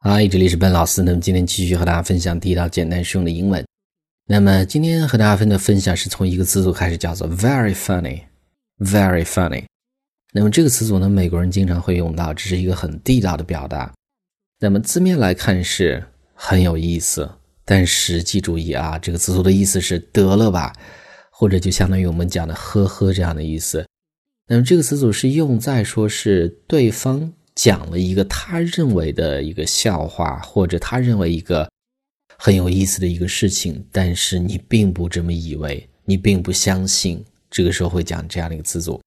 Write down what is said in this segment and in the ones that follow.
嗨，这里是笨老师。那么今天继续和大家分享第一道简单实用的英文。那么今天和大家分的分享是从一个词组开始，叫做 very funny，very funny。那么这个词组呢，美国人经常会用到，这是一个很地道的表达。那么字面来看是很有意思，但实际注意啊，这个词组的意思是得了吧，或者就相当于我们讲的呵呵这样的意思。那么这个词组是用在说是对方。讲了一个他认为的一个笑话，或者他认为一个很有意思的一个事情，但是你并不这么以为，你并不相信，这个时候会讲这样的一个词组。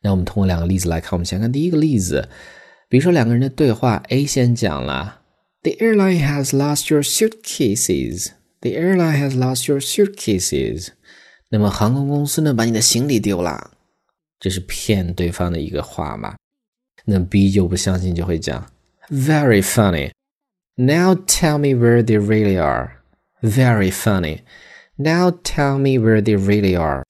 那我们通过两个例子来看，我们先看第一个例子，比如说两个人的对话，A 先讲了，The airline has lost your suitcases. The airline has lost your suitcases. 那么航空公司呢，把你的行李丢了，这是骗对方的一个话嘛？那 B 就不相信，就会讲 Very funny. Now tell me where they really are. Very funny. Now tell me where they really are.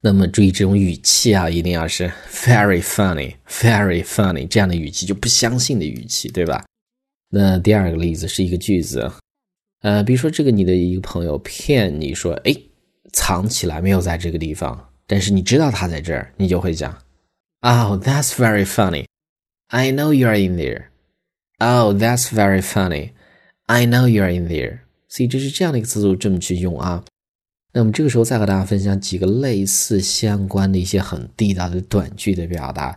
那么注意这种语气啊，一定要是 very funny, very funny 这样的语气，就不相信的语气，对吧？那第二个例子是一个句子，呃，比如说这个你的一个朋友骗你说，哎，藏起来没有在这个地方，但是你知道他在这儿，你就会讲，Oh, that's very funny. I know you are in there. Oh, that's very funny. I know you are in there. 所以这是这样的一个词组，这么去用啊。那我们这个时候再和大家分享几个类似相关的一些很地道的短句的表达。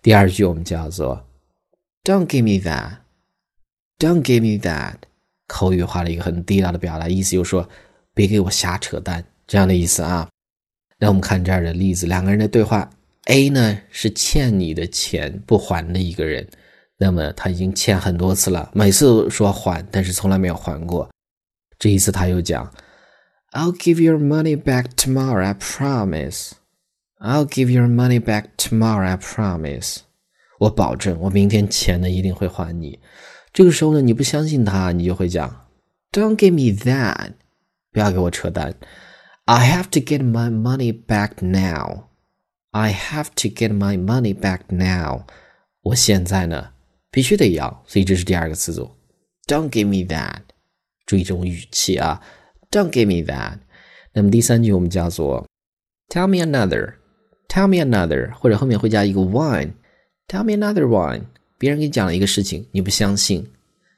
第二句我们叫做 "Don't give me that." Don't give me that. 口语化的一个很地道的表达，意思就是说别给我瞎扯淡这样的意思啊。那我们看这儿的例子，两个人的对话。A 呢是欠你的钱不还的一个人，那么他已经欠很多次了，每次说还，但是从来没有还过。这一次他又讲，I'll give your money back tomorrow, I promise. I'll give your money back tomorrow, I promise. 我保证，我明天钱呢一定会还你。这个时候呢，你不相信他，你就会讲，Don't give me that，不要给我扯淡。I have to get my money back now. I have to get my money back now。我现在呢必须得要，所以这是第二个词组。Don't give me that。注意这种语气啊。Don't give me that。那么第三句我们叫做 Tell me another。Tell me another，或者后面会加一个 one。Tell me another one。别人给你讲了一个事情，你不相信，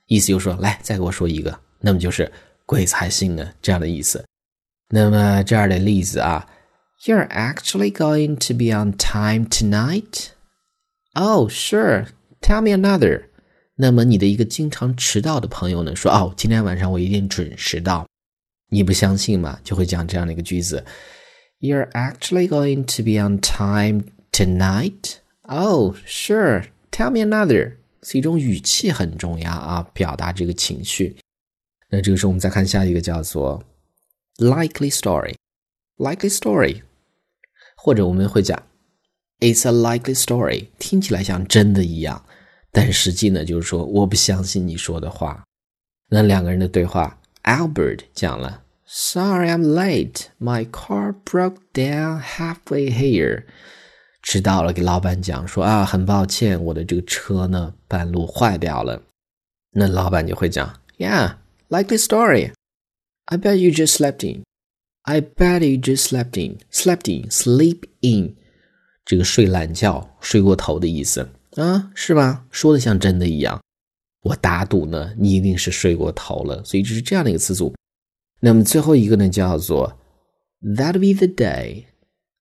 意思就是说，来再给我说一个，那么就是鬼才信呢这样的意思。那么这样的例子啊。You're actually going to be on time tonight? Oh, sure. Tell me another. 那么你的一个经常迟到的朋友呢，说哦，今天晚上我一定准时到。你不相信嘛，就会讲这样的一个句子：You're actually going to be on time tonight? Oh, sure. Tell me another. 是一种语气很重要啊，表达这个情绪。那这个时候我们再看下一个叫做 likely story。likely story 或者我们会讲，It's a likely story，听起来像真的一样，但实际呢，就是说我不相信你说的话。那两个人的对话，Albert 讲了，Sorry I'm late, my car broke down halfway here，迟到了，给老板讲说啊，很抱歉，我的这个车呢半路坏掉了。那老板就会讲，Yeah, likely story. I bet you just slept in. I bet you just slept in, slept in, sleep in，这个睡懒觉、睡过头的意思啊，是吧？说的像真的一样。我打赌呢，你一定是睡过头了，所以这是这样的一个词组。那么最后一个呢，叫做 That be the day,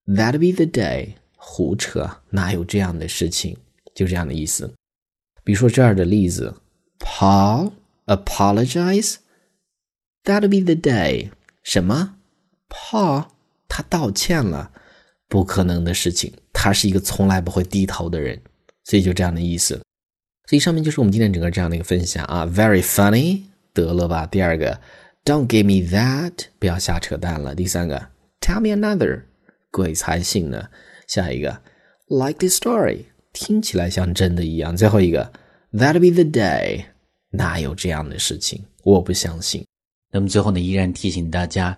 that be the day，胡扯，哪有这样的事情？就这样的意思。比如说这儿的例子，Paul apologize, that be the day，什么 ？Paul，他道歉了，不可能的事情。他是一个从来不会低头的人，所以就这样的意思。所以上面就是我们今天整个这样的一个分享啊，Very funny，得了吧。第二个，Don't give me that，不要瞎扯淡了。第三个，Tell me another，鬼才信呢。下一个，Like this story，听起来像真的一样。最后一个，That'll be the day，哪有这样的事情？我不相信。那么最后呢，依然提醒大家。